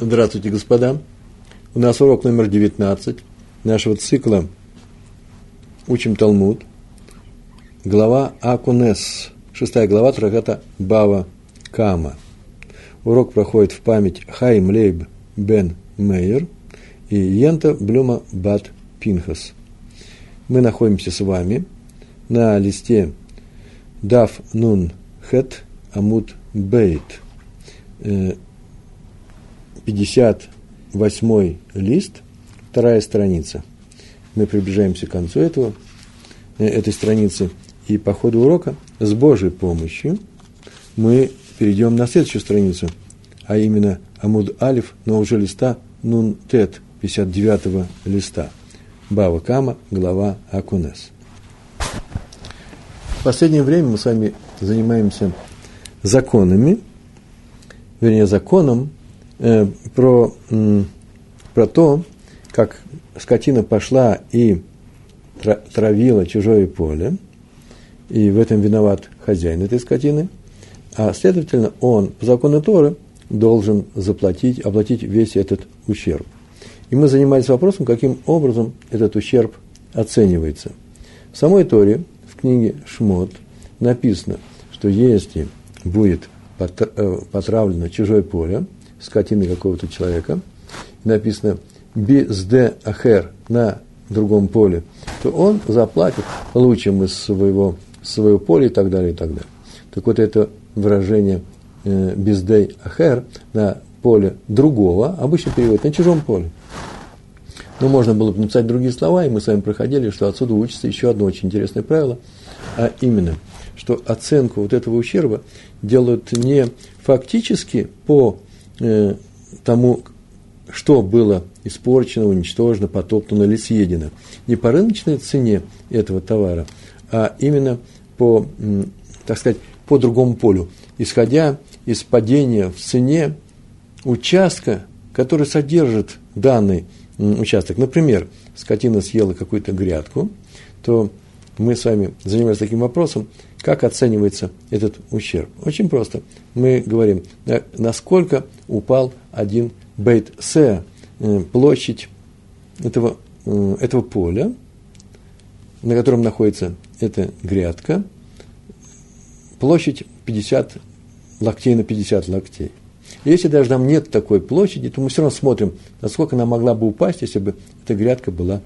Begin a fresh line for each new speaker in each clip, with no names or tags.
Здравствуйте, господа. У нас урок номер 19 нашего цикла «Учим Талмуд». Глава Акунес, шестая глава трактата Бава Кама. Урок проходит в память Хайм Лейб Бен Мейер и Йента Блюма Бат Пинхас. Мы находимся с вами на листе Дав Нун Хет Амут Бейт э, – 58 лист, вторая страница. Мы приближаемся к концу этого, э, этой страницы, и по ходу урока с Божьей помощью мы перейдем на следующую страницу, а именно Амуд Алиф, но уже листа Нун Тет, 59 листа. Бава Кама, глава Акунес. В последнее время мы с вами занимаемся законами, вернее, законом, э, про, про то, как скотина пошла и травила чужое поле, и в этом виноват хозяин этой скотины, а следовательно, он по закону Торы должен заплатить, оплатить весь этот ущерб. И мы занимались вопросом, каким образом этот ущерб оценивается. В самой Торе, в книге Шмот, написано, что если будет э, потравлено чужое поле – скотины какого-то человека, написано «безде ахер» на другом поле, то он заплатит лучшим из своего, своего поля и так далее, и так далее. Так вот это выражение э, «бездей ахер» на поле другого обычно переводит на чужом поле. Но можно было бы написать другие слова, и мы с вами проходили, что отсюда учится еще одно очень интересное правило, а именно, что оценку вот этого ущерба делают не фактически по э, тому, что было испорчено, уничтожено, потоптано или съедено. Не по рыночной цене этого товара, а именно по, так сказать, по другому полю, исходя из падения в цене участка, который содержит данный участок. Например, скотина съела какую-то грядку, то мы с вами занимались таким вопросом, как оценивается этот ущерб? Очень просто. Мы говорим, насколько упал один бейт се, э, площадь этого, э, этого поля, на котором находится эта грядка, площадь 50 локтей на 50 локтей. Если даже там нет такой площади, то мы все равно смотрим, насколько она могла бы упасть, если бы эта грядка была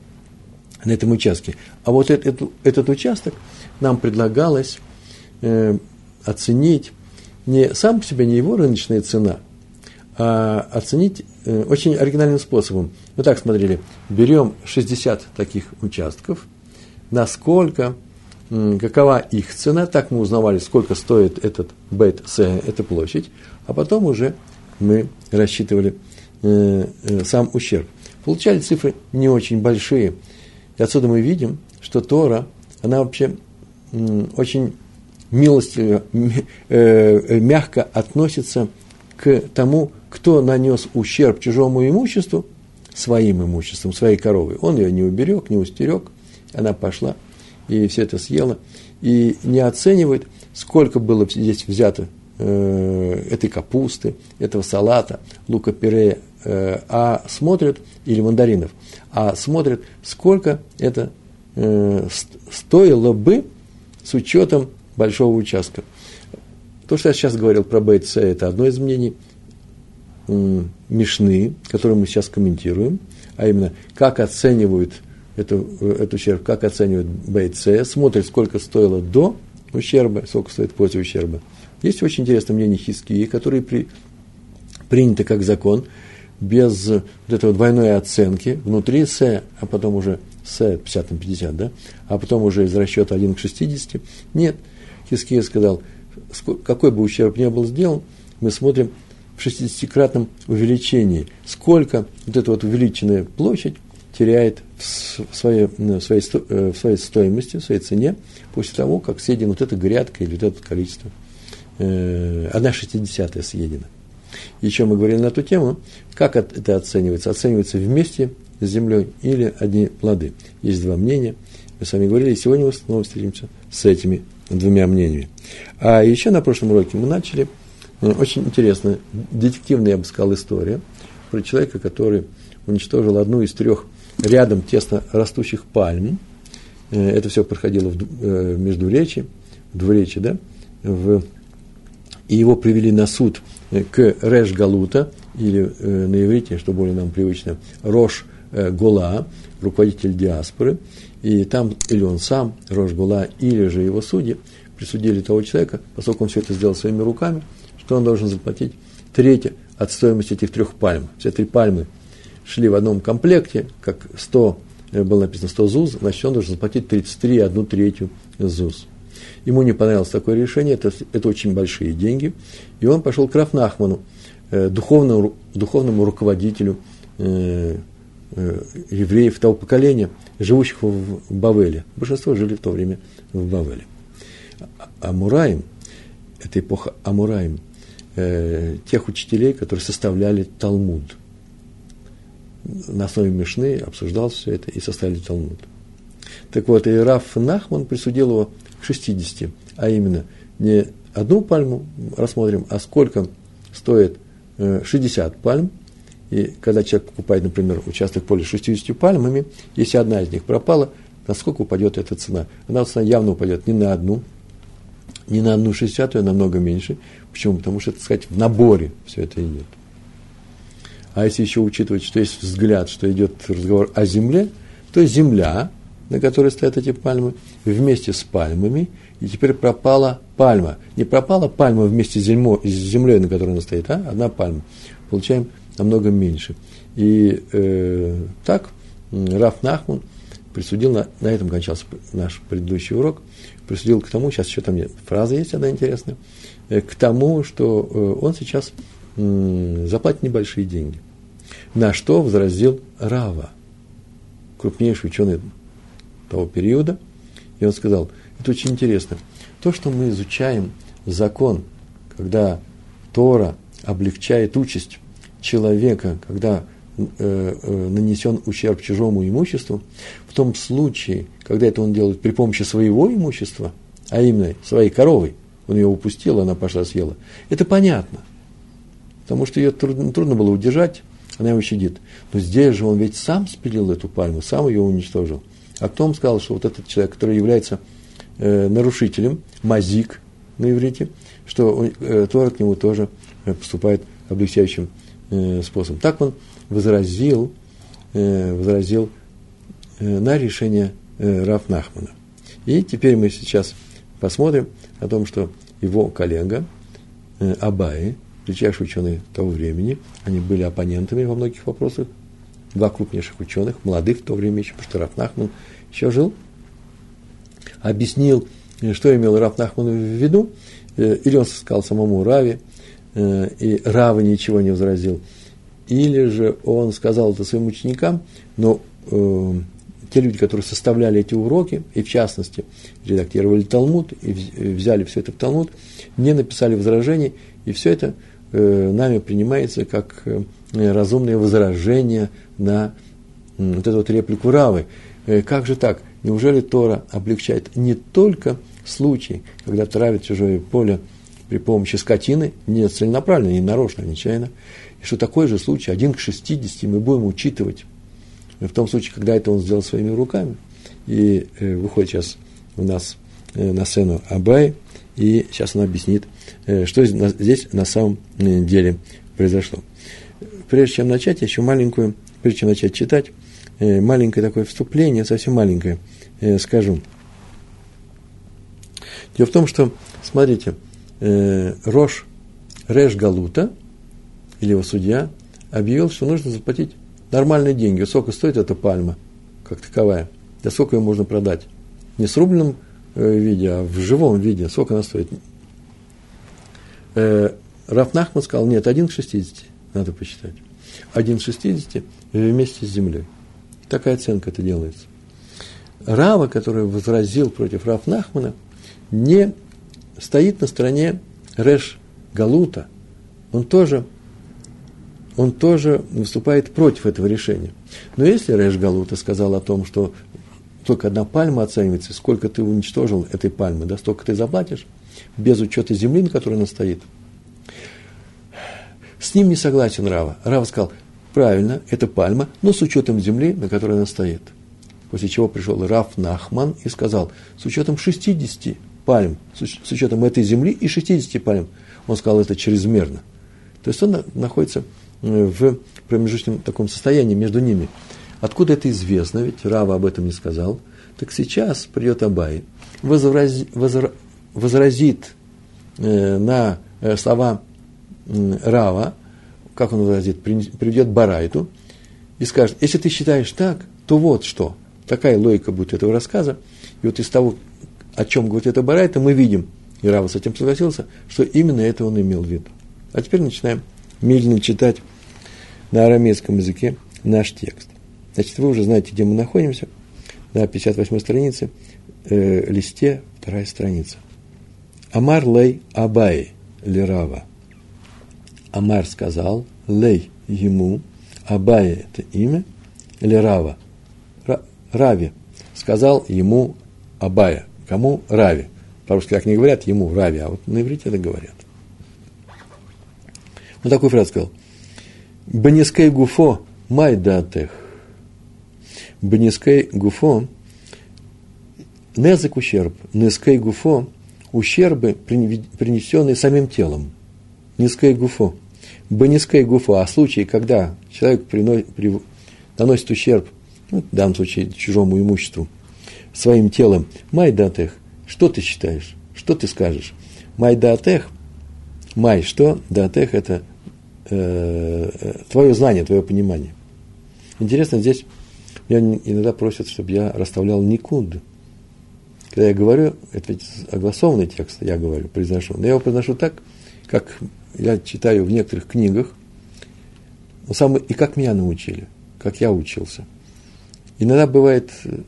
на этом участке. А вот этот, этот участок нам предлагалось э, оценить не сам по себе, не его рыночная цена, а оценить э, очень оригинальным способом. Мы так смотрели, берем 60 таких участков, насколько, э, какова их цена, так мы узнавали, сколько стоит этот бейт эта площадь, а потом уже мы рассчитывали э, э, сам ущерб. Получали цифры не очень большие. И отсюда мы видим, что Тора, она вообще очень милостиво, э, мягко относится к тому, кто нанес ущерб чужому имуществу, своим имуществом, своей коровой. Он ее не уберег, не устерег, она пошла и все это съела. И не оценивает, сколько было здесь взято э, этой капусты, этого салата, лука-пюре, э, а смотрят, или мандаринов, а смотрят, сколько это э, стоило бы с учетом большого участка. То, что я сейчас говорил про БЦ, это одно из мнений Мишны, которое мы сейчас комментируем, а именно, как оценивают эту, эту ущерб, как оценивают БЦ, смотрят, сколько стоило до ущерба, сколько стоит после ущерба. Есть очень интересное мнение хискии, которые при, приняты как закон, без вот этого двойной оценки, внутри С, а потом уже С 50 на 50, да, а потом уже из расчета 1 к 60. Нет, Хиския сказал, какой бы ущерб ни был сделан, мы смотрим в 60-кратном увеличении, сколько вот эта вот увеличенная площадь теряет в своей, в своей, э, в своей стоимости, в своей цене, после того, как съедена вот эта грядка или вот это количество, э, одна шестидесятая съедена. Еще мы говорили на эту тему, как это оценивается. Оценивается вместе с землей или одни плоды. Есть два мнения. Мы с вами говорили, и сегодня мы снова встретимся с этими двумя мнениями. А еще на прошлом уроке мы начали э, очень интересную, детективную, я бы сказал, историю про человека, который уничтожил одну из трех рядом тесно растущих пальм. Э, это все проходило в, э, Междуречи, в Двуречи, да, в, и его привели на суд к Реш Галута, или э, на иврите, что более нам привычно, Рош э, Гола, руководитель диаспоры, и там или он сам, Рош Гула, или же его судьи присудили того человека, поскольку он все это сделал своими руками, что он должен заплатить третье от стоимости этих трех пальм. Все три пальмы шли в одном комплекте, как 100, э, было написано 100 ЗУЗ, значит, он должен заплатить 33, одну третью ЗУЗ. Ему не понравилось такое решение, это, это очень большие деньги, и он пошел к Рафнахману, э, духовному, духовному руководителю э, э, евреев того поколения, живущих в Бавеле. Большинство жили в то время в Бавеле. Амураим, это эпоха Амураим, э, тех учителей, которые составляли Талмуд. На основе Мишны обсуждал все это и составили Талмуд. Так вот, и Раф Нахман присудил его 60, а именно не одну пальму рассмотрим, а сколько стоит 60 э, пальм. И когда человек покупает, например, участок поля с 60 пальмами, если одна из них пропала, насколько упадет эта цена? Она цена явно упадет не на одну, не на одну шестьдесятую, а намного меньше. Почему? Потому что, так сказать, в наборе все это идет. А если еще учитывать, что есть взгляд, что идет разговор о земле, то земля, на которой стоят эти пальмы, вместе с пальмами, и теперь пропала пальма. Не пропала пальма вместе с, зельмо, с землей, на которой она стоит, а одна пальма. Получаем намного меньше. И э, так Раф Нахман присудил, на, на этом кончался наш предыдущий урок, присудил к тому, сейчас еще там фраза есть одна интересная, э, к тому, что э, он сейчас заплатит небольшие деньги. На что возразил Рава, крупнейший ученый того периода, и он сказал, это очень интересно, то, что мы изучаем закон, когда Тора облегчает участь человека, когда э, э, нанесен ущерб чужому имуществу, в том случае, когда это он делает при помощи своего имущества, а именно своей коровой, он ее упустил, она пошла съела, это понятно, потому что ее трудно, трудно было удержать, она его щадит. Но здесь же он ведь сам спилил эту пальму, сам ее уничтожил. Кто вам сказал, что вот этот человек, который является э, нарушителем, мазик на иврите, что э, Тора к нему тоже э, поступает облегчающим э, способом. Так он возразил, э, возразил э, на решение э, Раф Нахмана. И теперь мы сейчас посмотрим о том, что его коллега э, Абаи, величайшие ученые того времени, они были оппонентами во многих вопросах, два крупнейших ученых, молодых в то время еще, потому что Раф Нахман еще жил, объяснил, что имел Раф Нахман в виду, э, или он сказал самому Раве, э, и Рава ничего не возразил, или же он сказал это своим ученикам, но э, те люди, которые составляли эти уроки, и в частности редактировали Талмуд, и взяли все это в Талмуд, не написали возражений, и все это нами принимается как э, разумное возражение на э, вот эту вот реплику Равы. Э, как же так? Неужели Тора облегчает не только случай, когда травят чужое поле при помощи скотины, не целенаправленно, не нарочно, нечаянно, и что такой же случай, один к 60, мы будем учитывать в том случае, когда это он сделал своими руками. И э, выходит сейчас у нас э, на сцену Абай, и сейчас он объяснит, э, что здесь на самом э, деле произошло. Прежде чем начать, еще маленькую, прежде чем начать читать, э, маленькое такое вступление, совсем маленькое, э, скажу. Дело в том, что, смотрите, э, Рош Реш Галута, или его судья, объявил, что нужно заплатить нормальные деньги. Сколько стоит эта пальма, как таковая? Да сколько ее можно продать? Не с рубленом виде, а в живом виде. Сколько она стоит? Э, Раф Нахман сказал, нет, 1 к 60, надо посчитать. 1 к 60 вместе с землей. Такая оценка это делается. Рава, который возразил против Раф Нахмана, не стоит на стороне Реш Галута. Он тоже он тоже выступает против этого решения. Но если Реш Галута сказал о том, что только одна пальма оценивается, сколько ты уничтожил этой пальмы, да, столько ты заплатишь, без учета земли, на которой она стоит. С ним не согласен Рава. Рава сказал, правильно, это пальма, но с учетом земли, на которой она стоит. После чего пришел Раф Нахман и сказал, с учетом 60 пальм, с учетом этой земли и 60 пальм, он сказал, это чрезмерно. То есть он находится э, в промежуточном таком состоянии между ними. Откуда это известно? Ведь Рава об этом не сказал. Так сейчас придет Абай, возрази, возра, возразит э, на э, слова Рава, как он возразит, приведет Барайту и скажет, если ты считаешь так, то вот что. Такая логика будет этого рассказа. И вот из того, о чем говорит это Барайта, мы видим, и Рава с этим согласился, что именно это он имел в виду. А теперь начинаем медленно читать на арамейском языке наш текст. Значит, вы уже знаете, где мы находимся. На 58 странице, э, листе, вторая страница. Амар лей Абай лирава. Амар сказал, лей ему, Абай это имя, лирава. Рави сказал ему Абая. Кому? Рави. По-русски как не говорят, ему Рави, а вот на иврите это говорят. Он такую фразу сказал. Бенискей гуфо май датех. Бенискей гуфо незак ущерб. Нескей гуфо ущербы, принесенные самим телом. Низкое гуфо. Бенискей гуфо. А случаи, когда человек приносит, при, наносит ущерб, ну, в данном случае чужому имуществу, своим телом, май датех, что ты считаешь? Что ты скажешь? Май датех, май что? Датех – это Э, э, твое знание, твое понимание. Интересно, здесь меня иногда просят, чтобы я расставлял никуд. Когда я говорю, это ведь огласованный текст, я говорю, произношу. Но я его произношу так, как я читаю в некоторых книгах, но сам, и как меня научили, как я учился. Иногда бывает э,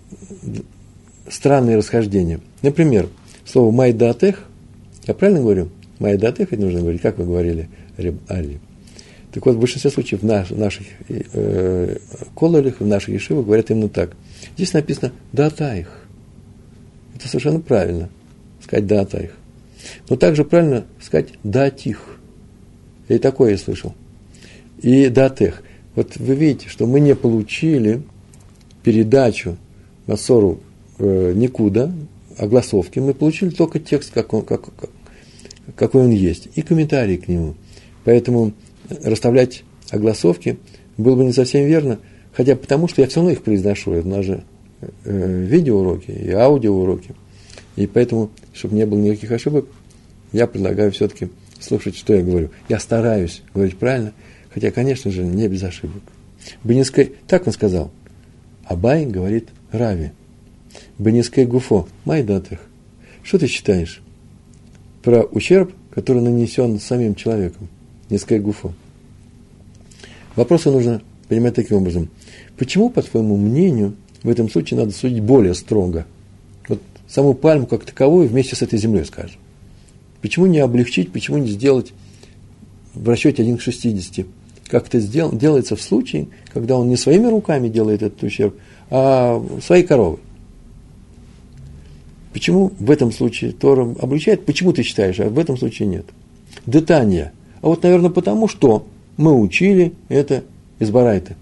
странные расхождения. Например, слово «майдатех», я правильно говорю? «Майдатех» ведь нужно говорить, как вы говорили, Али. Так вот, в большинстве случаев в наш, наших э, кололях, в наших ешивах говорят именно так. Здесь написано «датаих». Это совершенно правильно, сказать «датаих». Но также правильно сказать «датих». И такое я слышал. И «датех». Вот вы видите, что мы не получили передачу Масору э, никуда, огласовки, мы получили только текст, как он, как, как, какой он есть, и комментарии к нему. Поэтому расставлять огласовки было бы не совсем верно, хотя потому, что я все равно их произношу, это нас же э, видеоуроки и аудиоуроки. И поэтому, чтобы не было никаких ошибок, я предлагаю все-таки слушать, что я говорю. Я стараюсь говорить правильно, хотя, конечно же, не без ошибок. Бенискай, так он сказал. Абай говорит Рави. Бенискай Гуфо, Майдатых. Что ты считаешь про ущерб, который нанесен самим человеком? низкое гуфо. Вопросы нужно понимать таким образом. Почему, по твоему мнению, в этом случае надо судить более строго? Саму пальму как таковую вместе с этой землей, скажем. Почему не облегчить, почему не сделать в расчете 1 к 60? Как это сдел, делается в случае, когда он не своими руками делает этот ущерб, а своей коровой. Почему в этом случае Тора облегчает? Почему ты считаешь, а в этом случае нет? Детание – а вот, наверное, потому что мы учили это из Барайта.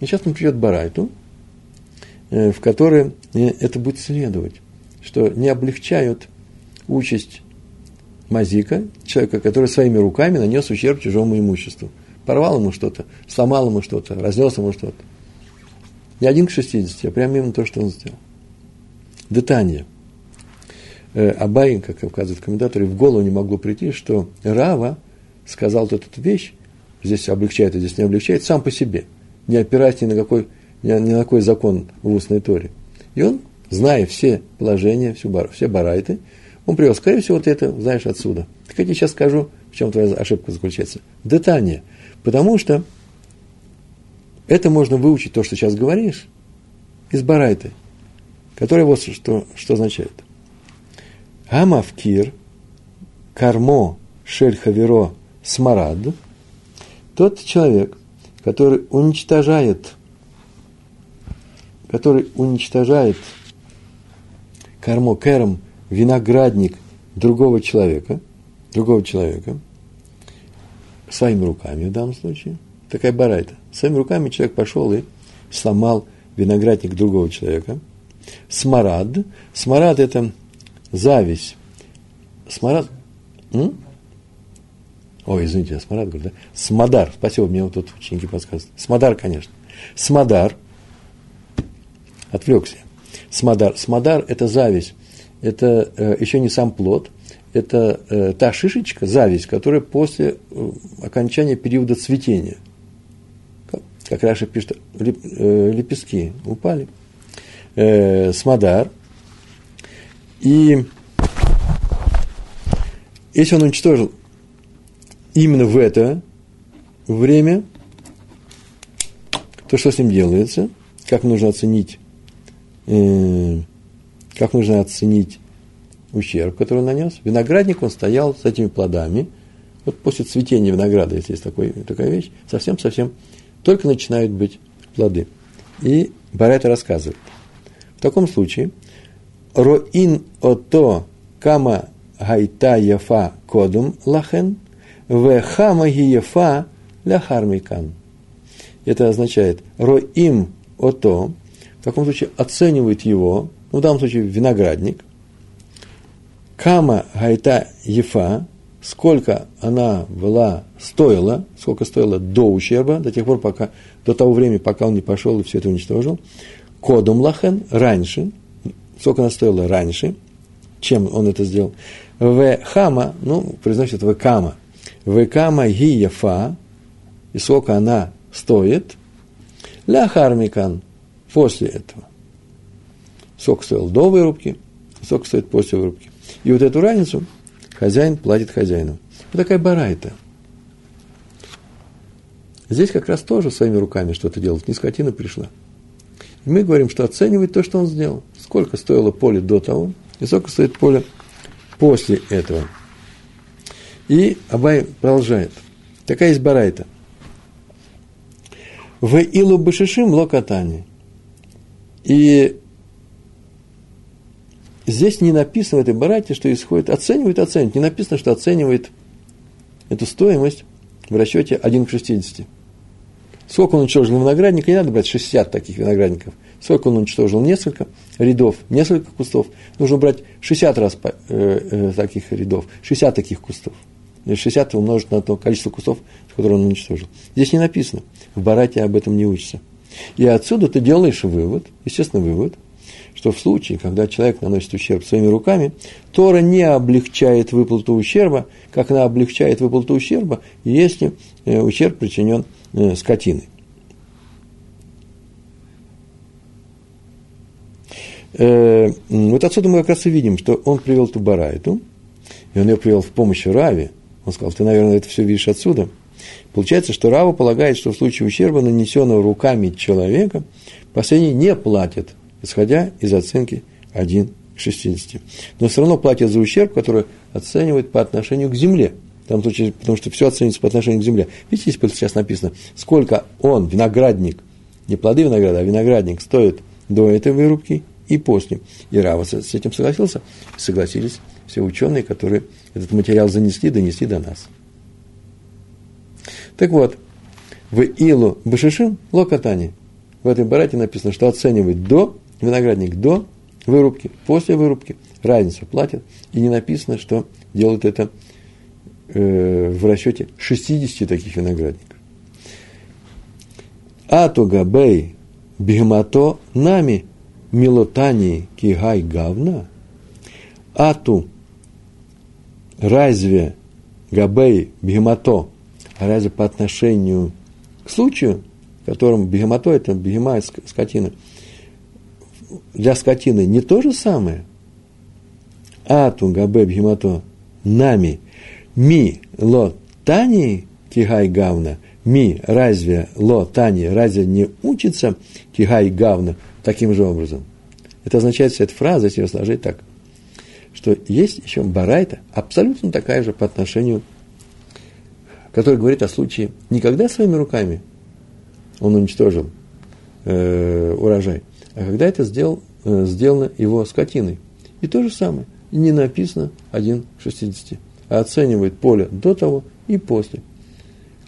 И сейчас он придет Барайту, э, в которой э, это будет следовать, что не облегчают участь Мазика, человека, который своими руками нанес ущерб чужому имуществу. Порвал ему что-то, сломал ему что-то, разнес ему что-то. Не один к 60, а прямо именно то, что он сделал. Детание. Э, Абай, как указывают комментаторы, в голову не могло прийти, что Рава – сказал вот эту вещь, здесь облегчает, а здесь не облегчает, сам по себе, не опираясь ни на какой, ни, на какой закон в устной торе. И он, зная все положения, всю бар, все барайты, он привел, скорее всего, вот это знаешь отсюда. Так я тебе сейчас скажу, в чем твоя ошибка заключается. Детание. Потому что это можно выучить, то, что сейчас говоришь, из барайты, который вот что, что означает. Амавкир, кармо, шель хаверо, смарад, тот человек, который уничтожает, который уничтожает кармо кером виноградник другого человека, другого человека, своими руками в данном случае, Такая барайта. Своими руками человек пошел и сломал виноградник другого человека. Смарад. Смарад – это зависть. Смарад. М? Ой, извините, я Смарад говорю, да? Смодар. Спасибо, мне вот тут ученики подсказывают. Смодар, конечно. Смодар. Отвлекся. Смодар. Смодар – это зависть. Это э, еще не сам плод. Это э, та шишечка, зависть, которая после э, окончания периода цветения. Как, как Раша пишет, леп, лепестки упали. Э, смодар. И если он уничтожил именно в это время, то что с ним делается, как нужно оценить, как нужно оценить ущерб, который он нанес. Виноградник, он стоял с этими плодами. Вот после цветения винограда, если есть такой, такая вещь, совсем-совсем только начинают быть плоды. И Барайта рассказывает. В таком случае, роин ото кама гайта яфа кодум лахен, в хама гиефа ляхармикан. Это означает роим ото, в таком случае оценивает его, ну, в данном случае виноградник, кама гайта ефа, сколько она была, стоила, сколько стоила до ущерба, до тех пор, пока, до того времени, пока он не пошел и все это уничтожил, кодум лахен, раньше, сколько она стоила раньше, чем он это сделал, в хама, ну, произносит в кама, в кама гиефа, и сколько она стоит, ля хармикан, после этого. Сколько стоил до вырубки, сколько стоит после вырубки. И вот эту разницу хозяин платит хозяину. Вот такая барайта. Здесь как раз тоже своими руками что-то делать. Не скотина пришла. И мы говорим, что оценивает то, что он сделал. Сколько стоило поле до того, и сколько стоит поле после этого. И Абай продолжает. Такая есть барайта. В илу башишим локатани. И здесь не написано в этой барате, что исходит, оценивает, оценивает. Не написано, что оценивает эту стоимость в расчете 1 к 60. Сколько он уничтожил виноградника, не надо брать 60 таких виноградников. Сколько он уничтожил? Несколько рядов, несколько кустов. Нужно брать 60 раз э, э, таких рядов, 60 таких кустов. 60 умножить на то количество кустов, которые он уничтожил. Здесь не написано. В Барате об этом не учится. И отсюда ты делаешь вывод, естественно, вывод, что в случае, когда человек наносит ущерб своими руками, Тора не облегчает выплату ущерба, как она облегчает выплату ущерба, если э, ущерб причинен э, скотиной. Э, вот отсюда мы как раз и видим, что он привел ту барайту, и он ее привел в помощь Раве. Он сказал, ты, наверное, это все видишь отсюда – Получается, что Рава полагает, что в случае ущерба, нанесенного руками человека, последний не платит, исходя из оценки 1 к 60. Но все равно платит за ущерб, который оценивает по отношению к земле. В том случае, потому что все оценивается по отношению к земле. Видите, здесь сейчас написано, сколько он, виноградник, не плоды винограда, а виноградник стоит до этой вырубки и после. И Рава с этим согласился. Согласились все ученые, которые этот материал занесли, донесли до нас. Так вот, в Илу Башишим Локатани. В этой барате написано, что оценивает до, виноградник до вырубки, после вырубки, разницу платят. И не написано, что делают это э, в расчете 60 таких виноградников. Ату габей бигмато нами милотани кигай гавна. Ату разве габей бигмато разве по отношению к случаю, в котором бегемото – это бегема скотина, для скотины не то же самое? Ату габе бегемото нами ми ло тани кигай гавна ми разве ло тани разве не учится кигай гавна таким же образом? Это означает, вся эта фраза, если ее сложить так, что есть еще барайта, абсолютно такая же по отношению который говорит о случае никогда своими руками он уничтожил э, урожай, а когда это сделал, э, сделано его скотиной. И то же самое. Не написано 1 к 60, а оценивает поле до того и после.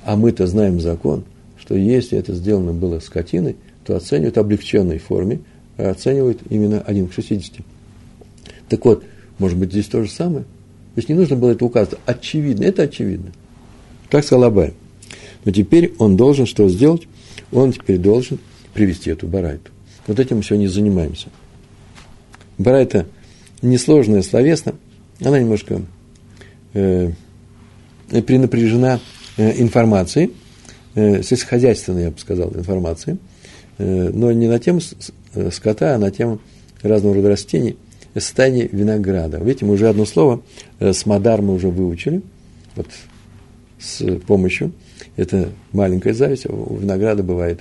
А мы-то знаем закон, что если это сделано было скотиной, то оценивают в облегченной форме, а оценивают именно 1 к 60. Так вот, может быть, здесь то же самое? То есть не нужно было это указывать. Очевидно, это очевидно. Так сказал Абай. Но теперь он должен что сделать? Он теперь должен привести эту барайту. Вот этим мы сегодня занимаемся. Барайта несложная словесно, она немножко э, пренапряжена э, информацией, э, сельскохозяйственной, я бы сказал, информацией, э, но не на тему э, скота, а на тему разного рода растений, состояние винограда. Видите, мы уже одно слово, э, смодар мы уже выучили, вот с помощью, это маленькая зависть, а у винограда бывает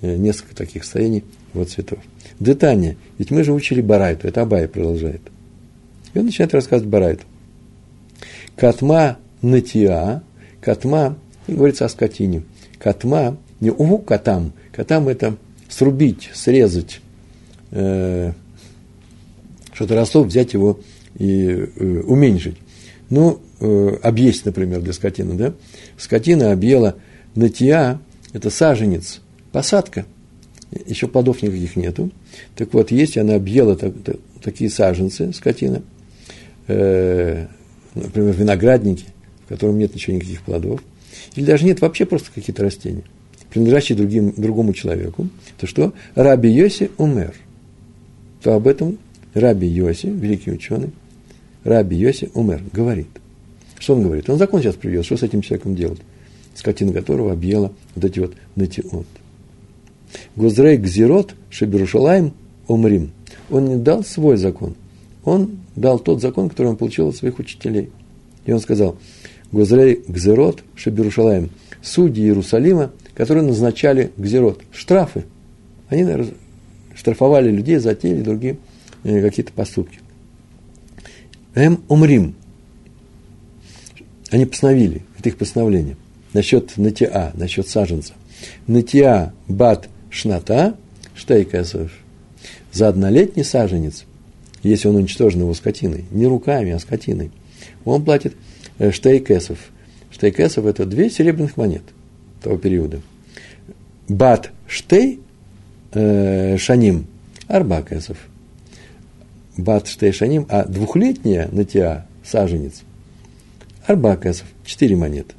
э, несколько таких состояний вот цветов. Детание, ведь мы же учили Барайту, это Абай продолжает. И он начинает рассказывать Барайту. Катма натиа, катма, говорится о скотине. Катма, не уву катам, катам это срубить, срезать, э, что-то ростов, взять его и э, уменьшить. Ну, э, объесть, например, для скотины, да? Скотина объела натия, это саженец, посадка, еще плодов никаких нету. Так вот, если она объела так, так, такие саженцы, скотина, э, например, виноградники, в котором нет ничего, никаких плодов, или даже нет вообще просто какие-то растения, принадлежащие другим, другому человеку, то что? Раби Йоси умер. То об этом Раби Йоси, великий ученый, Раби Йоси умер, говорит. Что он говорит? Он закон сейчас приведет, что с этим человеком делать? Скотина которого объела вот эти вот натиот. Гузрей Гзирот Шеберушалаем Умрим. Он не дал свой закон. Он дал тот закон, который он получил от своих учителей. И он сказал, Гузрей Гзирот Шеберушалаем. Судьи Иерусалима, которые назначали Гзирот. Штрафы. Они наверное, штрафовали людей за те или другие э, какие-то поступки. Эм умрим. Они постановили, это их постановление. Насчет натиа, насчет саженца. Натиа бат шната, штейкесов, за однолетний саженец, если он уничтожен его скотиной, не руками, а скотиной, он платит э, штейкесов. Штейкесов – это две серебряных монет того периода. Бат штей э, шаним – арба кесов. Бат штей шаним, а двухлетняя натиа, саженец – арба четыре монеты.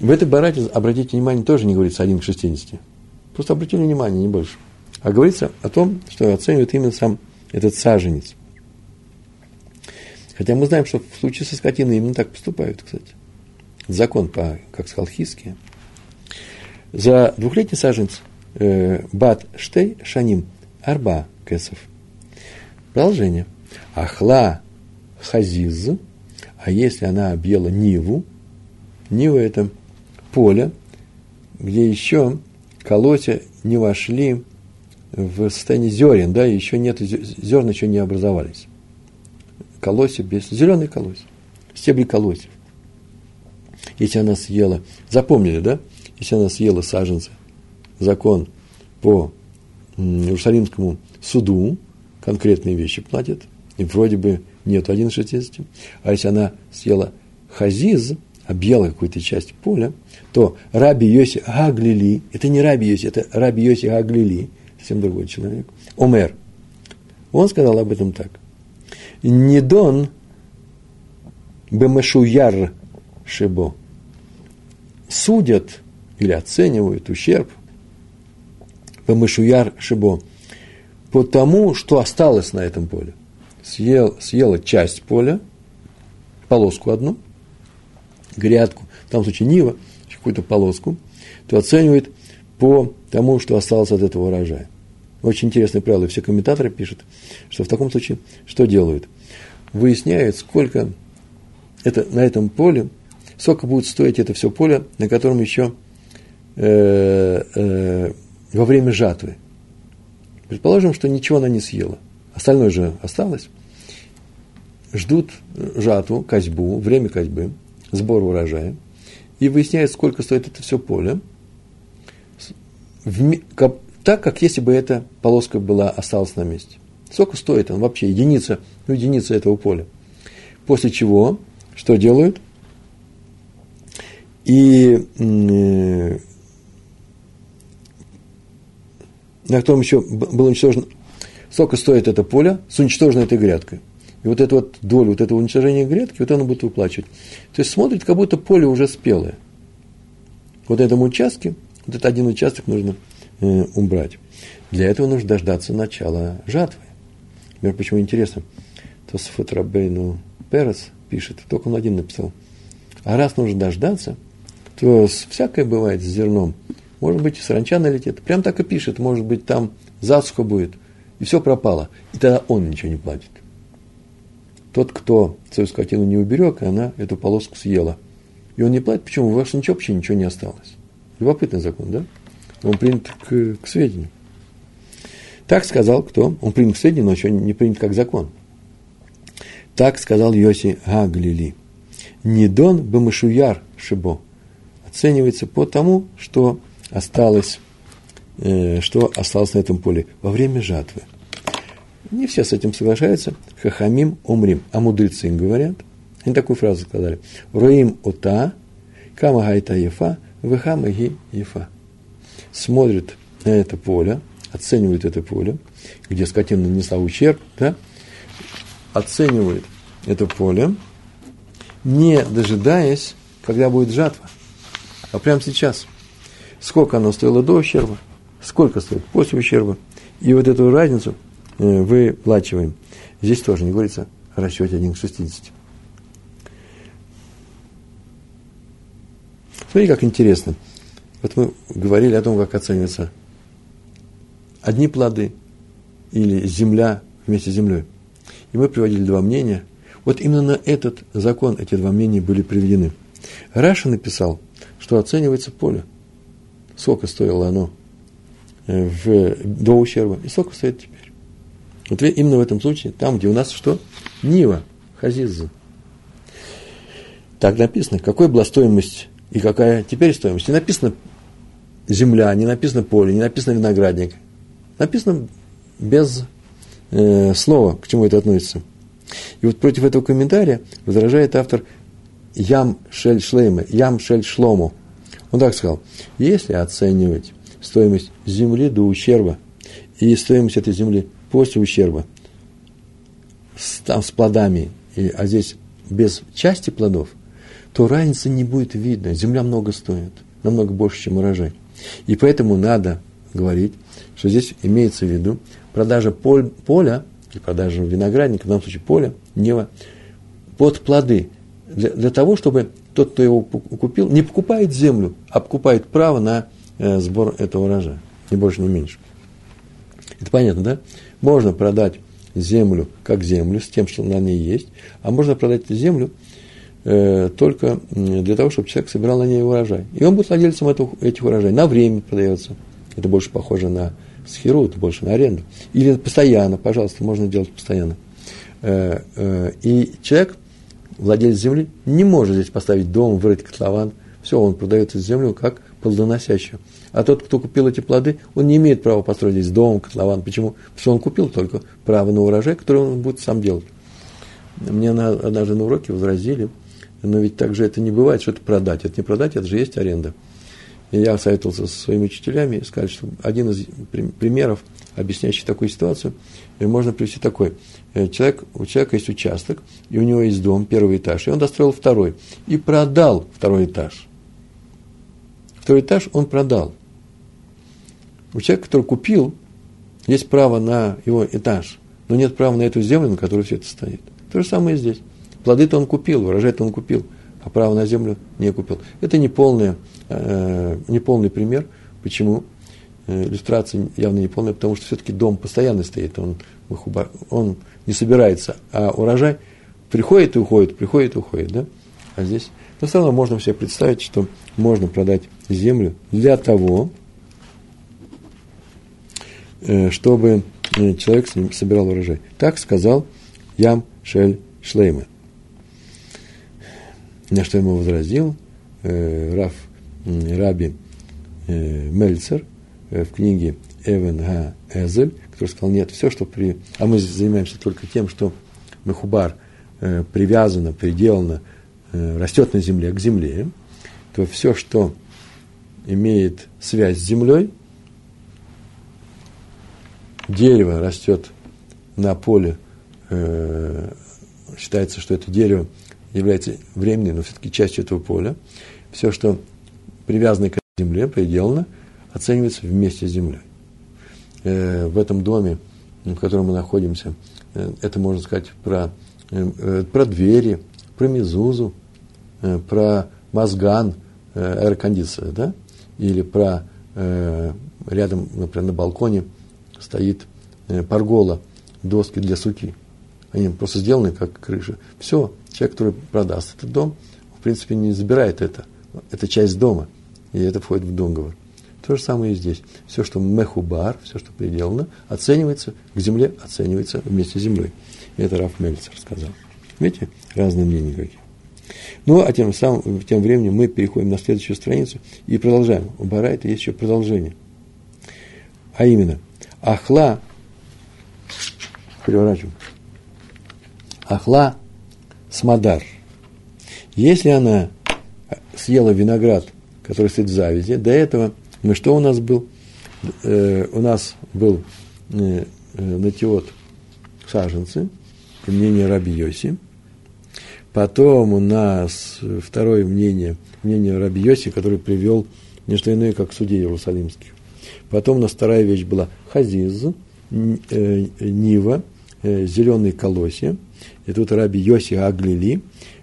В этой барате, обратите внимание, тоже не говорится 1 к 60. Просто обратили внимание, не больше. А говорится о том, что оценивает именно сам этот саженец. Хотя мы знаем, что в случае со скотиной именно так поступают, кстати. Закон, по, как сказал Хиски. За двухлетний саженец э, бат штей шаним арба кесов. Продолжение. Ахла хазиз, а если она объела ниву, нива это – поле, где еще колосья не вошли в состояние зерен, да, еще нет, зерна еще не образовались. Колосья без, зеленые колосья, стебли колосьев. Если она съела, запомнили, да, если она съела саженцы, закон по Иерусалимскому суду, конкретные вещи платит, и вроде бы нет 1,60. А если она съела хазиз, объела какую-то часть поля, то Раби Йоси Аглили, это не Раби Йоси, это Раби Йоси Аглили, совсем другой человек, Омер, он сказал об этом так. Недон бемешуяр шибо. Судят или оценивают ущерб бемешуяр шибо по тому, что осталось на этом поле. Съел, съела часть поля, полоску одну, грядку, в том случае нива – какую-то полоску, то оценивает по тому, что осталось от этого урожая. Очень интересное правило, все комментаторы пишут, что в таком случае что делают? Выясняют, сколько это, на этом поле, сколько будет стоить это все поле, на котором еще э, э, во время жатвы. Предположим, что ничего она не съела, остальное же осталось. Ждут жатву, козьбу, время козьбы, сбор урожая – и выясняет, сколько стоит это все поле, так, как если бы эта полоска была, осталась на месте. Сколько стоит он вообще, единица, ну, единица этого поля. После чего, что делают? и э, на котором еще было уничтожено, сколько стоит это поле с уничтоженной этой грядкой. И вот эту вот долю, вот этого уничтожения грядки, вот оно будет выплачивать. То есть смотрит, как будто поле уже спелое. Вот этому участке, вот этот один участок нужно э, убрать. Для этого нужно дождаться начала жатвы. Например, почему интересно, Тосфот Рабейну Перес пишет, только он один написал. А раз нужно дождаться, то всякое бывает с зерном. Может быть, саранча налетит. Прям так и пишет. Может быть, там засуха будет. И все пропало. И тогда он ничего не платит. Тот, кто свою скотину не уберег, она эту полоску съела. И он не платит. Почему? У вас ничего вообще ничего не осталось. Любопытный закон, да? Он принят к, к сведению. Так сказал кто? Он принят к сведению, но еще не принят как закон. Так сказал Йоси Гаглили. Недон бамашуяр шибо. Оценивается по тому, что осталось, э, что осталось на этом поле во время жатвы. Не все с этим соглашаются. Хахамим умрим. А мудрецы им говорят. Они такую фразу сказали. Руим ота, кама гайта ефа, веха ги ефа. Смотрит на это поле, оценивает это поле, где скотина нанесла ущерб, да, оценивает это поле, не дожидаясь, когда будет жатва, а прямо сейчас. Сколько оно стоило до ущерба, сколько стоит после ущерба. И вот эту разницу э, выплачиваем. Здесь тоже не говорится о расчете 1 к 60. Смотрите, как интересно. Вот мы говорили о том, как оцениваются одни плоды или земля вместе с землей. И мы приводили два мнения. Вот именно на этот закон эти два мнения были приведены. Раша написал, что оценивается поле. Сколько стоило оно э, в, до ущерба и сколько стоит теперь. Вот именно в этом случае, там, где у нас что? Нива, хазиза. Так написано, какой была стоимость и какая теперь стоимость. Не написано земля, не написано поле, не написано виноградник. Написано без э, слова, к чему это относится. И вот против этого комментария возражает автор Ям Шель Шлейме, Ям Шель Шлому. Он так сказал, если оценивать стоимость земли до ущерба и стоимость этой земли после ущерба, с, там с плодами, и, а здесь без части плодов, то разницы не будет видно. Земля много стоит, намного больше, чем урожай. И поэтому надо говорить, что здесь имеется в виду продажа поль, поля, или продажа виноградника, в данном случае поля, нева, под плоды, для, для того, чтобы тот, кто его купил, не покупает землю, а покупает право на э, сбор этого урожая, ни больше, ни меньше. Это понятно, да? Можно продать землю как землю, с тем, что на ней есть, а можно продать эту землю э, только для того, чтобы человек собирал на ней урожай. И он будет владельцем этих, этих урожаев. На время продается. Это больше похоже на схеру, это больше на аренду. Или постоянно, пожалуйста, можно делать постоянно. Э, э, и человек, владелец земли, не может здесь поставить дом, вырыть котлован. Все, он продает эту землю как плодоносящую. А тот, кто купил эти плоды, он не имеет права построить здесь дом, котлован. Почему? Потому что он купил только право на урожай, который он будет сам делать. Мне однажды на уроке возразили, но ведь так же это не бывает, что это продать. Это не продать, это же есть аренда. И я советовался со своими учителями и сказали, что один из примеров, объясняющий такую ситуацию, можно привести такой. Э, человек, у человека есть участок, и у него есть дом, первый этаж, и он достроил второй, и продал второй этаж. Второй этаж он продал. У человека, который купил, есть право на его этаж, но нет права на эту землю, на которой все это стоит. То же самое и здесь. Плоды-то он купил, урожай-то он купил, а право на землю не купил. Это не полное э, неполный пример. Почему? Э, иллюстрация явно неполная, потому что все-таки дом постоянно стоит, он, он не собирается, а урожай приходит и уходит, приходит и уходит. Да? А здесь, но все равно можно себе представить, что можно продать землю для того, э, чтобы э, человек собирал урожай. Так сказал Ям Шель Шлейма. На что ему возразил э, Раф Раби э, Мельцер э, в книге Эвен Га Эзель, который сказал, нет, все, что при... А мы занимаемся только тем, что Мехубар э, привязано, приделано, растет на земле, к земле, то все, что имеет связь с землей, дерево растет на поле, э, считается, что это дерево является временной, но все-таки частью этого поля. Все, что привязано к земле, приделано, оценивается вместе с землей. Э, в этом доме, в котором мы находимся, э, это можно сказать про, э, про двери, про мезузу, про мозган, аэрокондиция, да? или про рядом, например, на балконе стоит паргола, доски для суки. Они просто сделаны как крыша. Все, человек, который продаст этот дом, в принципе, не забирает это. Это часть дома, и это входит в договор. То же самое и здесь. Все, что мехубар, все, что приделано, оценивается к земле, оценивается вместе с землей. И это Раф Мельцер сказал. Видите, разные мнения какие. Ну, а тем, самым, тем временем мы переходим на следующую страницу и продолжаем. У Барайта есть еще продолжение. А именно, Ахла, переворачиваем, Ахла Смадар. Если она съела виноград, который стоит в завязи, до этого мы что у нас был? Э, у нас был э, э, натиот саженцы, мнение Раби Йоси – Потом у нас второе мнение, мнение Раби Йоси, который привел не что иное, как судей Иерусалимских. Потом у нас вторая вещь была хазиз, э, нива, э, зеленые колосья. И тут Раби Йоси Аглили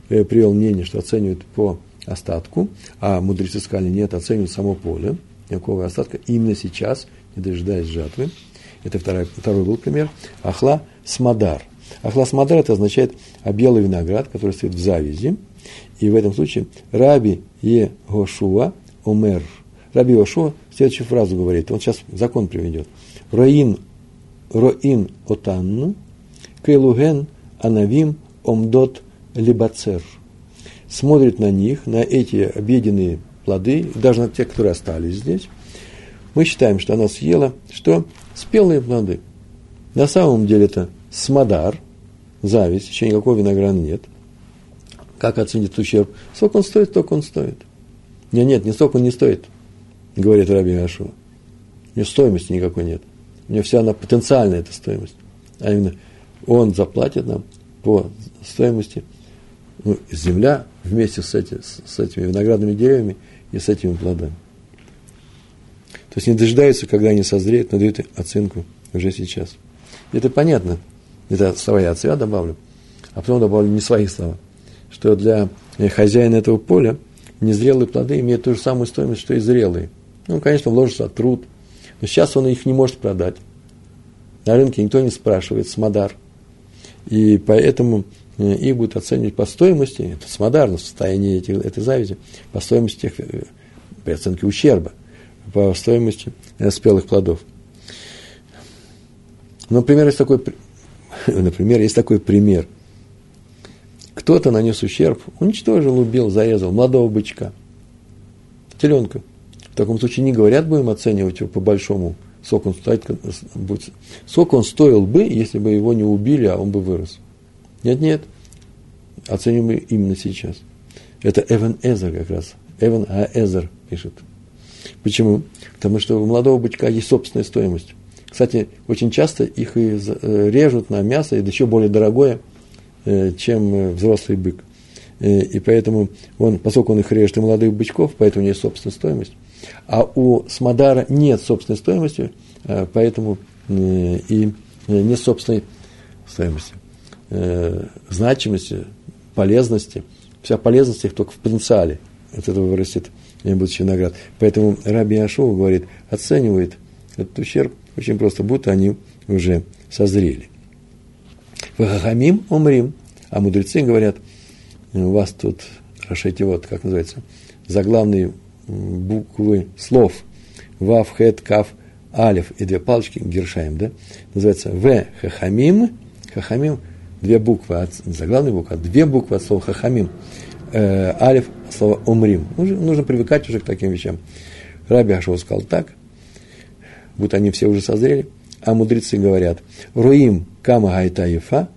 э, привел мнение, что оценивают по остатку, а мудрецы сказали, нет, оценивают само поле, никакого остатка, именно сейчас, не дожидаясь жатвы. Это второй, второй был пример. Ахла Смадар. Ахлас Мадар это означает белый виноград, который стоит в завязи. И в этом случае Раби Е Гошуа Омер. Раби Гошуа следующую фразу говорит, он сейчас закон приведет. Роин, роин отан, кейлуген анавим омдот либацер. Смотрит на них, на эти обеденные плоды, даже на те, которые остались здесь. Мы считаем, что она съела, что спелые плоды. На самом деле это смодар, зависть, еще никакого винограда нет. Как оценить ущерб? Сколько он стоит, столько он стоит. Нет, нет, не столько он не стоит, говорит Раби Ашуа. У него стоимости никакой нет. У него вся она потенциальная эта стоимость. А именно, он заплатит нам по стоимости ну, земля вместе с, эти, с этими виноградными деревьями и с этими плодами. То есть не дожидаются, когда они созреют, но дают оценку уже сейчас. Это понятно. Это слова я от себя добавлю. А потом добавлю не свои слова. Что для хозяина этого поля незрелые плоды имеют ту же самую стоимость, что и зрелые. Ну, конечно, вложится труд. Но сейчас он их не может продать. На рынке никто не спрашивает, смодар. И поэтому э, их будут оценивать по стоимости, это смодар, на состояние этих, этой завязи, по стоимости тех, э, при оценке ущерба, по стоимости э, спелых плодов. Например, есть такой, например, есть такой пример. Кто-то нанес ущерб, уничтожил, убил, зарезал молодого бычка, теленка. В таком случае не говорят, будем оценивать его по-большому. Сколько он, стоит, сколько он стоил бы, если бы его не убили, а он бы вырос. Нет, нет. Оцениваем именно сейчас. Это Эван Эзер как раз. Эван Эзер пишет. Почему? Потому что у молодого бычка есть собственная стоимость. Кстати, очень часто их и э, режут на мясо, и еще более дорогое, э, чем э, взрослый бык. И поэтому он, поскольку он их режет и молодых бычков, поэтому у есть собственная стоимость. А у Смодара нет собственной стоимости, поэтому и нет собственной стоимости, значимости, полезности. Вся полезность их только в потенциале от этого вырастет будущий виноград. Поэтому Раби Ашоу говорит, оценивает этот ущерб очень просто, будто они уже созрели. Вахахамим умрим. А мудрецы говорят, у вас тут, Рашете, вот, как называется, заглавные буквы слов. Вав, Хет, Кав, Алиф и две палочки, Гершаем, да? Называется В, Хахамим, Хахамим, две буквы, от, заглавные буквы, а две буквы от слова Хахамим. Э, алиф, слово Умрим. Нужно, нужно привыкать уже к таким вещам. Раби Ашов сказал так, будто они все уже созрели. А мудрецы говорят, руим кама гайта ефа,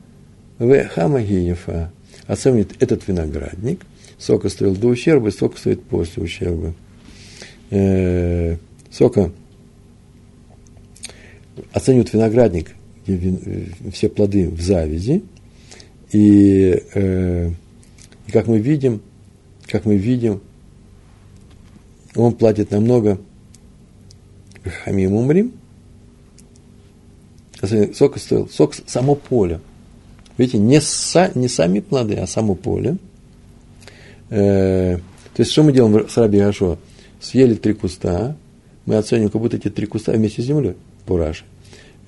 в хама ефа. Оценивает этот виноградник, Сока стоил до ущерба, и сока стоит после ущерба. Э, сока оценивают виноградник, все плоды в завязи, и, э, и как мы видим, как мы видим, он платит намного хамим умрим. Сок стоил, сок само поле. Видите, не, са, не сами плоды, а само поле. Э, то есть, что мы делаем с Раби Гашо? Съели три куста, мы оценим, как будто эти три куста вместе с землей, по Раши,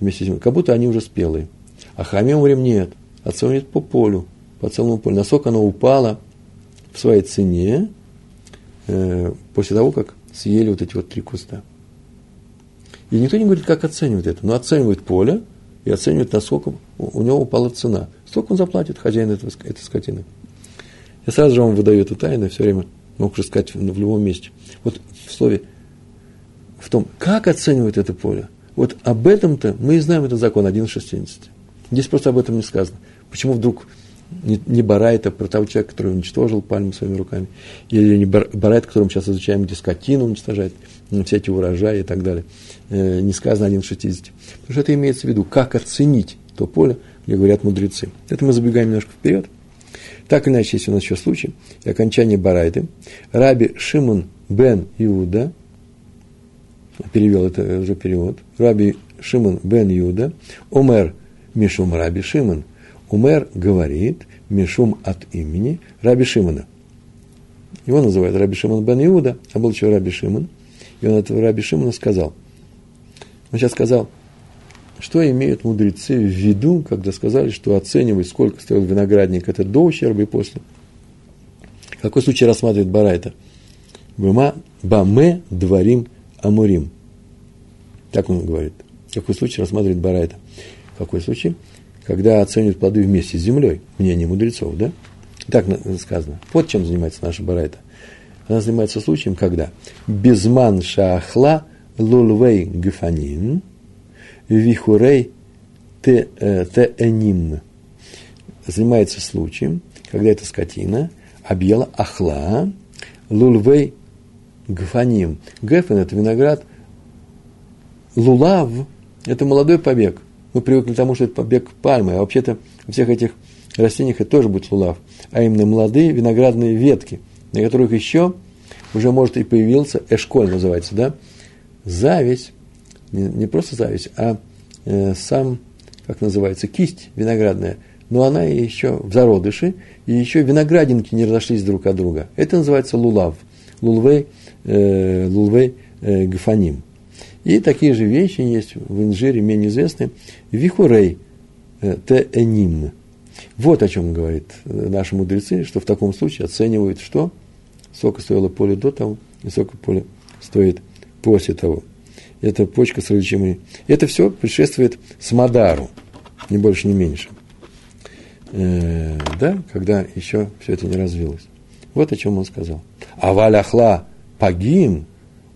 вместе с землей, как будто они уже спелые. А хамим умрим нет, оценивает по полю, по целому полю. Насколько оно упало в своей цене, э, после того, как съели вот эти вот три куста. И никто не говорит, как оценивать это, но оценивает поле и оценивает, насколько у него упала цена. Сколько он заплатит хозяин этого, этой скотины. Я сразу же вам выдаю эту тайну, все время мог же сказать в, в любом месте. Вот в слове, в том, как оценивать это поле. Вот об этом-то мы и знаем этот закон 1.60. Здесь просто об этом не сказано. Почему вдруг не, не Барайта, про того человека, который уничтожил пальму своими руками, или не Барайта, которым сейчас изучаем, где скотину уничтожает, все эти урожаи и так далее. Э, не сказано 1 к 60. Потому что это имеется в виду, как оценить то поле, где говорят мудрецы. Это мы забегаем немножко вперед. Так иначе, есть у нас еще случай, и окончание Барайты. Раби Шимон бен Иуда, перевел это уже перевод, Раби Шимон бен Иуда, Омер Мишум Раби Шимон – Умер говорит, Мишум от имени Раби Шимона. Его называют Раби Шимон бен Иуда, а был еще Раби Шимон. И он этого Раби Шимона сказал. Он сейчас сказал, что имеют мудрецы в виду, когда сказали, что оценивать, сколько стоил виноградник, это до ущерба и после. Какой случай рассматривает Барайта? Бама, баме дворим амурим. Так он говорит. Какой случай рассматривает Барайта? Какой случай? когда оценивают плоды вместе с землей, мнение мудрецов, да? Так сказано. Вот чем занимается наша барайта. Она занимается случаем, когда безман шахла лулвей гефанин вихурей теэним. Занимается случаем, когда эта скотина объела ахла лулвей гефаним. Гефен – это виноград, лулав – это молодой побег – мы привыкли к тому, что это побег пальмы, а вообще-то у всех этих растениях это тоже будет лулав, а именно молодые виноградные ветки, на которых еще уже, может, и появился, эшколь называется, да, зависть, не, не просто зависть, а э, сам, как называется, кисть виноградная, но она еще в зародыше, и еще виноградинки не разошлись друг от друга. Это называется лулав, лулвей, э, лулвей э, гафаним. И такие же вещи есть в инжире, менее известные. Вихурей э, теэним. Вот о чем говорит э, наши мудрецы, что в таком случае оценивают, что сколько стоило поле до того, и сколько поле стоит после того. Это почка с различимыми. Это все предшествует Смадару, ни больше, ни меньше. Э, да, когда еще все это не развилось. Вот о чем он сказал. А валяхла пагим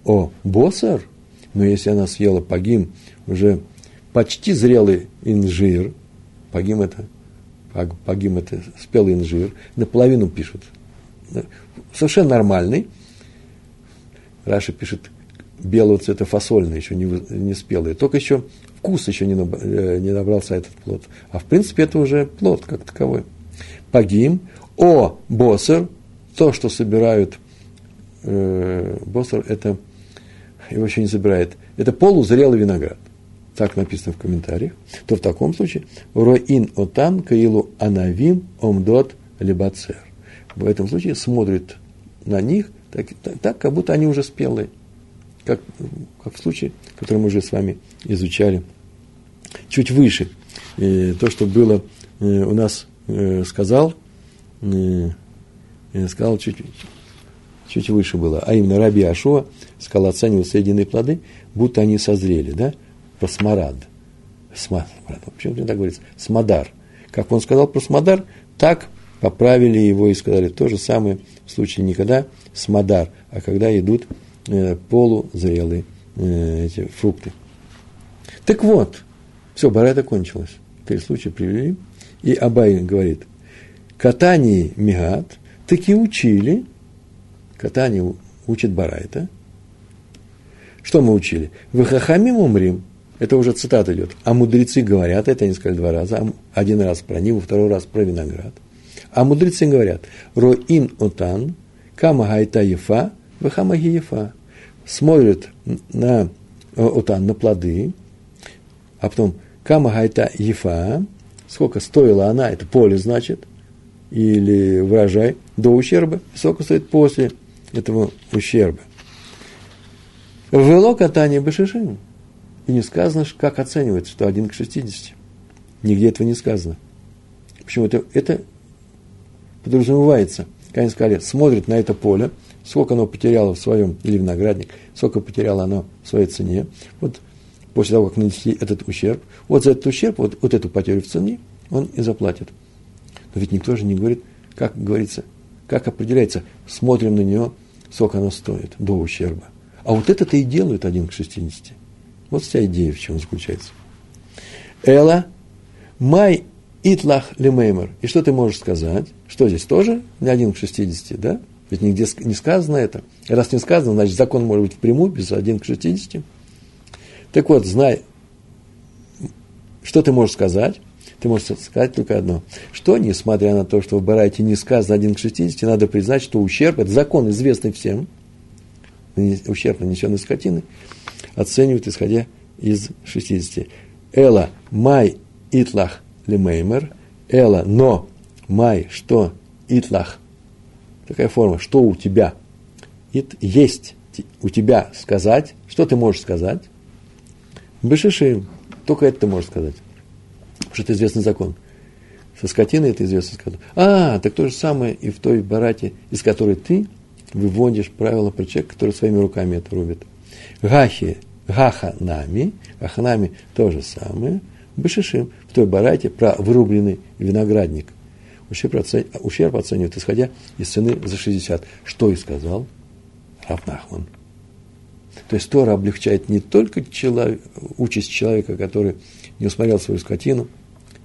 о босар – но если она съела пагим, уже почти зрелый инжир, пагим это, пагим это спелый инжир, наполовину пишут, совершенно нормальный, Раша пишет, белого цвета фасольный, еще не, не спелый, только еще вкус еще не, э, не набрался этот плод. А в принципе это уже плод как таковой. Пагим, о босер, то, что собирают, э, босер это его еще не забирает, это полузрелый виноград, так написано в комментариях, то в таком случае роин отан каилу анавим омдот либацер. В этом случае смотрит на них так, так, так, как будто они уже спелые, как, как в случае, который мы уже с вами изучали чуть выше. И то, что было э, у нас э, сказал, э, сказал чуть, чуть выше было, а именно Раби Ашуа сказал оценивать соединенные плоды, будто они созрели, да, про смарад. Смарад, почему так говорится? Смадар. Как он сказал про смадар, так поправили его и сказали то же самое в случае никогда смадар, а когда идут полузрелые э, эти фрукты. Так вот, все, барайта кончилась. Три случая привели. И Абай говорит, катание мигат, таки учили, катание учит Барайта. Что мы учили? В Хахамим умрим. Это уже цитата идет. А мудрецы говорят, это они сказали два раза. Один раз про Ниву, второй раз про виноград. А мудрецы говорят, роин отан, кама гайта ефа, вахама ефа. Смотрят на отан, на плоды, а потом кама гайта ефа, сколько стоила она, это поле значит, или урожай, до ущерба, сколько стоит после этого ущерба. Вело катание бешишим. И не сказано, как оценивается, что один к 60. Нигде этого не сказано. Почему это, это подразумевается? Как они сказали, смотрит на это поле, сколько оно потеряло в своем, или виноградник, сколько потеряло оно в своей цене. Вот после того, как нанести этот ущерб, вот за этот ущерб, вот, вот эту потерю в цене, он и заплатит. Но ведь никто же не говорит, как говорится, как определяется, смотрим на него, сколько оно стоит до ущерба. А вот это-то и делают один к 60. Вот вся идея в чем заключается. Эла, май итлах лемеймер. И что ты можешь сказать? Что здесь тоже не один к 60, да? Ведь нигде не сказано это. И раз не сказано, значит, закон может быть впрямую, без один к 60. Так вот, знай, что ты можешь сказать? Ты можешь сказать только одно, что, несмотря на то, что в Барайте не сказано 1 к 60, надо признать, что ущерб, это закон, известный всем, ущерб, нанесенный скотины, оценивают, исходя из 60. Эла май итлах лемеймер, эла, но, май, что, итлах, такая форма, что у тебя, есть у тебя сказать, что ты можешь сказать, бешишим, только это ты можешь сказать. Потому что это известный закон. Со скотиной это известный закон. А, так то же самое и в той барате, из которой ты выводишь правила про человека, который своими руками это рубит. Гахи, гаха нами, гаха нами то же самое, бешишим, в той барате про вырубленный виноградник. Ущерб, оцен, ущерб оценивают, исходя из цены за 60. Что и сказал Рафнахман. То есть Тора облегчает не только человек, участь человека, который не усмотрел свою скотину,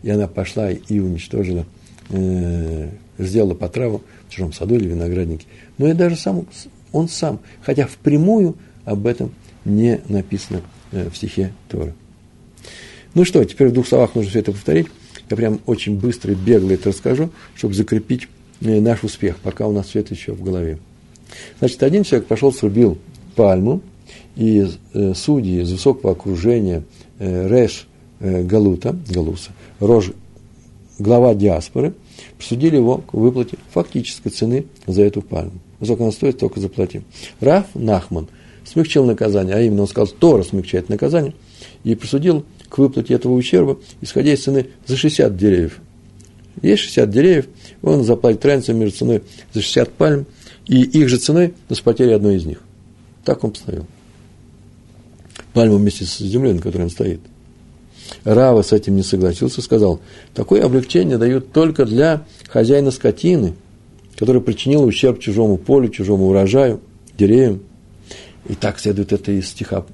и она пошла и уничтожила, э, сделала по траву в чужом саду или винограднике, но и даже сам, он сам, хотя впрямую об этом не написано э, в стихе Торы. Ну что, теперь в двух словах нужно все это повторить. Я прям очень быстро и бегло это расскажу, чтобы закрепить э, наш успех, пока у нас это еще в голове. Значит, один человек пошел, срубил пальму, и э, судьи из высокого окружения э, Реш Галута, Галуса, Рож, глава диаспоры, присудили его к выплате фактической цены за эту пальму. Сколько она стоит, только заплати. Раф Нахман смягчил наказание, а именно он сказал, Тора смягчает наказание, и присудил к выплате этого ущерба, исходя из цены за 60 деревьев. Есть 60 деревьев, он заплатит разницу между ценой за 60 пальм и их же ценой, но с потерей одной из них. Так он постановил пальму вместе с землей, на которой он стоит. Рава с этим не согласился, сказал, такое облегчение дают только для хозяина скотины, который причинил ущерб чужому полю, чужому урожаю, деревьям. И так следует это из стиха,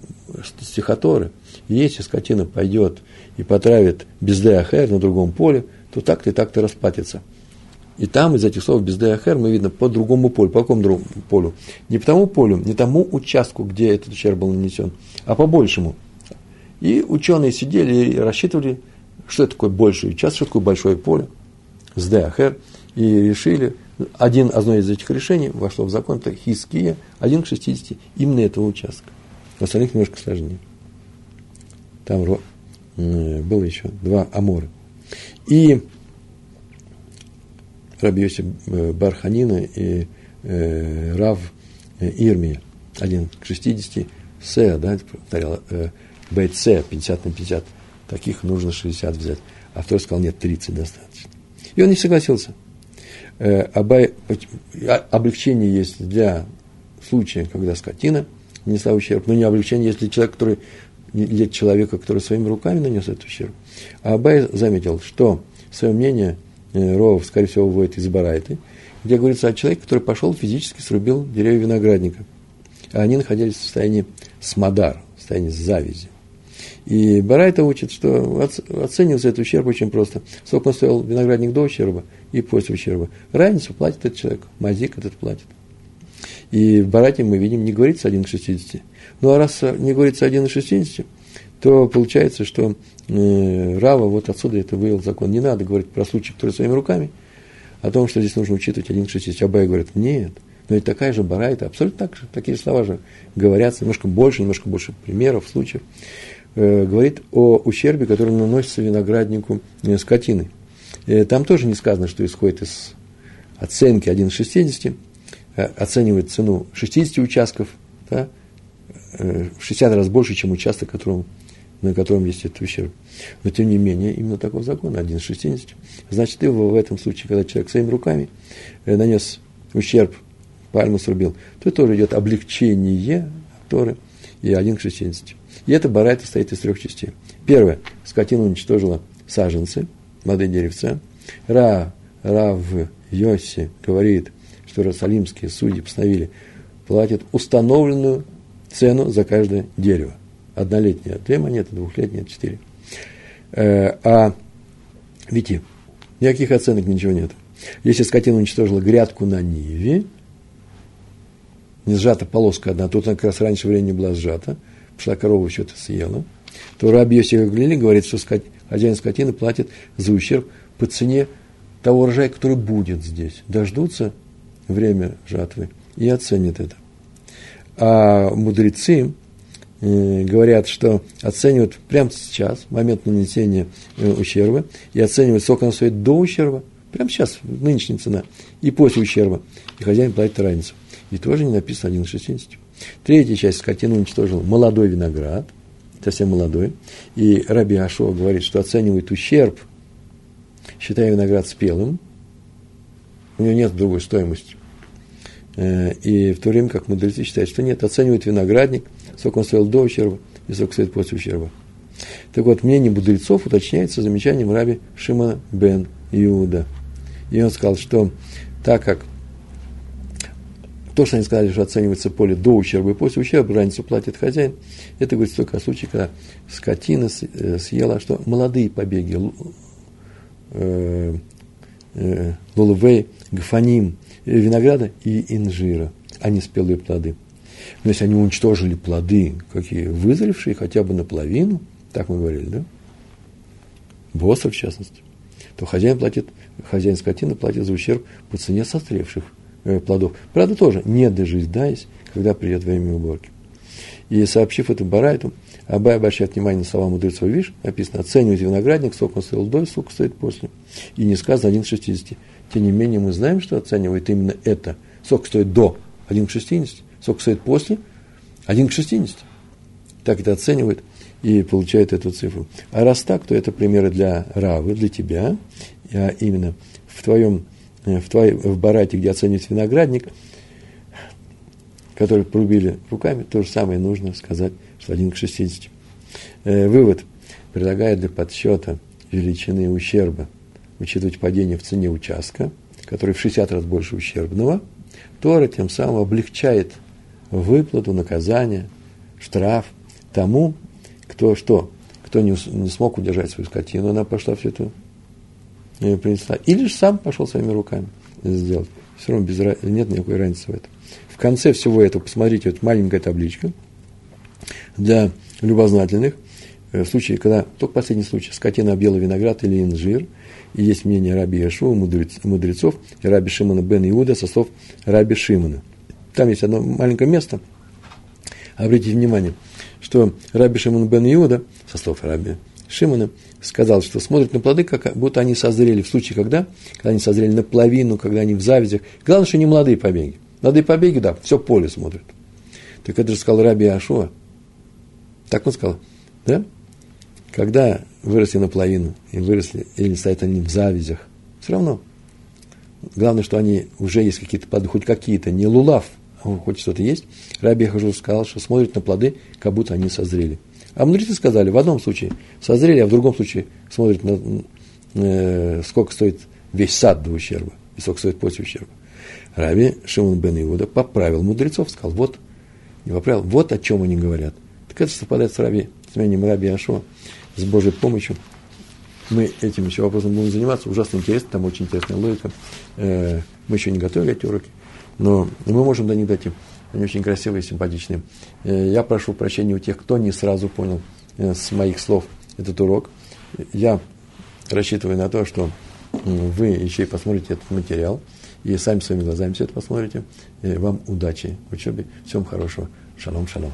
стихоторы. Если скотина пойдет и потравит бездеахер на другом поле, то так-то и так-то расплатится – и там из этих слов бездеяхер мы видно по другому полю. По какому другому полю? Не по тому полю, не тому участку, где этот ущерб был нанесен, а по большему. И ученые сидели и рассчитывали, что такое больший участок, что такое большое поле, сдеахер, и решили, один, одно из этих решений вошло в закон, это хиския, один к 60 именно этого участка. В остальных немножко сложнее. Там было еще два амора. И Раби Йосиф э, Барханина и э, Рав э, Ирмия, один к 60, Се, да, повторял, э, Се, 50 на 50, таких нужно 60 взять. А второй сказал, нет, 30 достаточно. И он не согласился. Э, а, облегчение есть для случая, когда скотина нанесла ущерб, но не облегчение есть для человека, который для человека, который своими руками нанес этот ущерб. А Абай заметил, что свое мнение – Э, Ров, скорее всего, выводит из Барайты, где говорится о человеке, который пошел физически срубил деревья виноградника. А они находились в состоянии смодар, в состоянии завязи. И Барайта учит, что оценивается этот ущерб очень просто. Сколько он стоил виноградник до ущерба и после ущерба. Разницу платит этот человек, мазик этот платит. И в Барате мы видим, не говорится 1 к 60. Ну а раз не говорится 1 к 60, то получается, что э, Рава вот отсюда это вывел закон. Не надо говорить про случай, который своими руками, о том, что здесь нужно учитывать 1 к 60. Абай говорит, нет, но это такая же барайта, абсолютно так же, такие слова же говорятся, немножко больше, немножко больше примеров, случаев. Э, говорит о ущербе, который наносится винограднику э, скотины. Э, там тоже не сказано, что исходит из оценки 1 к 60, э, оценивает цену 60 участков, да, э, в 60 раз больше, чем участок, которому, на котором есть этот ущерб. Но тем не менее, именно такой закон, 1 из 60. Значит, и в этом случае, когда человек своими руками нанес ущерб, пальму срубил, то тоже идет облегчение Торы и 1 к 60. И это барайта стоит из трех частей. Первое. Скотина уничтожила саженцы, молодые деревца. Ра, Рав Йоси говорит, что Иерусалимские судьи постановили, платят установленную цену за каждое дерево. Однолетнее две монеты, двухлетнее четыре. Э, а видите, никаких оценок, ничего нет. Если скотина уничтожила грядку на Ниве, не сжата полоска одна, тут она как раз раньше времени была сжата, пошла корова что-то съела, то Раби Йосиф Глили говорит, что скот, хозяин скотины платит за ущерб по цене того урожая, который будет здесь. Дождутся время жатвы и оценят это. А мудрецы э, говорят, что оценивают прямо сейчас, момент нанесения э, ущерба, и оценивают, сколько он стоит до ущерба, прямо сейчас, нынешняя цена, и после ущерба. И хозяин платит разницу. И тоже не написано 1,60. Третья часть скотины уничтожил молодой виноград, совсем молодой. И Раби Ашова говорит, что оценивает ущерб, считая виноград спелым, у него нет другой стоимости. Э, и в то время как мудрецы считают, что нет, оценивают виноградник, сколько он стоил до ущерба и сколько стоит после ущерба. Так вот, мнение мудрецов уточняется замечанием раби Шима бен Иуда. И он сказал, что так как то, что они сказали, что оценивается поле до ущерба и после ущерба, разницу платит хозяин, это говорится только о случае, когда скотина э, съела, что молодые побеги, э, э, лулувей, гафаним, винограда и инжира, а не спелые плоды. Но если они уничтожили плоды, какие вызревшие, хотя бы наполовину, так мы говорили, да? Босса, в частности, то хозяин платит, хозяин скотины платит за ущерб по цене созревших Э, плодов. Правда, тоже не дожидаясь, когда придет время уборки. И сообщив это Барайту, Абай обращает внимание на слова мудрецов, видишь, написано, оценивайте виноградник, сколько он стоил до, сколько стоит после. И не сказано 1 к 60. Тем не менее, мы знаем, что оценивает именно это. Сколько стоит до 1 к 60, сколько стоит после 1 к 60. Так это оценивает и получает эту цифру. А раз так, то это примеры для Равы, для тебя, а именно в твоем Э, в, твоей, в барате, где оценивают виноградник, который порубили руками, то же самое нужно сказать, что 1 к 60. Э, вывод. Предлагает для подсчета величины ущерба учитывать падение в цене участка, который в 60 раз больше ущербного, Тора тем самым облегчает выплату, наказание, штраф тому, кто что, кто не, не смог удержать свою скотину, она пошла все это принесла. Или же сам пошел своими руками сделать. Все равно без, нет никакой разницы в этом. В конце всего этого, посмотрите, вот маленькая табличка для любознательных. Э, в случае, когда, только последний случай, скотина белый виноград или инжир, и есть мнение Раби Яшуа, мудрец, мудрецов, и Раби Шимона бен Иуда со слов Раби Шимона. Там есть одно маленькое место, обратите внимание, что Раби Шимон бен Иуда, со слов Раби Шимона, сказал, что смотрят на плоды, как будто они созрели в случае, когда, когда они созрели наполовину, когда они в завязях. Главное, что не молодые побеги. Молодые побеги, да, все поле смотрят. Так это же сказал Раби Ашуа. Так он сказал, да? Когда выросли наполовину, и выросли, или стоят они в завязях, все равно. Главное, что они уже есть какие-то плоды, хоть какие-то, не лулав, а хоть что-то есть. Раби Ахажу сказал, что смотрят на плоды, как будто они созрели. А мудрецы сказали, в одном случае созрели, а в другом случае смотрят на э, сколько стоит весь сад до ущерба и сколько стоит после ущерба. Раби Шимон бен Иуда поправил мудрецов, сказал, вот, не поправил, вот о чем они говорят. Так это совпадает с Раби сменим Раби Ашо с Божьей помощью. Мы этим еще вопросом будем заниматься. Ужасно интересно, там очень интересная логика. Э, мы еще не готовили эти уроки, но мы можем до них дойти. Они очень красивые и симпатичные. Э, я прошу прощения у тех, кто не сразу понял э, с моих слов этот урок. Я рассчитываю на то, что вы еще и посмотрите этот материал, и сами своими глазами все это посмотрите. Вам удачи в учебе. Всем хорошего. Шалом, шалом.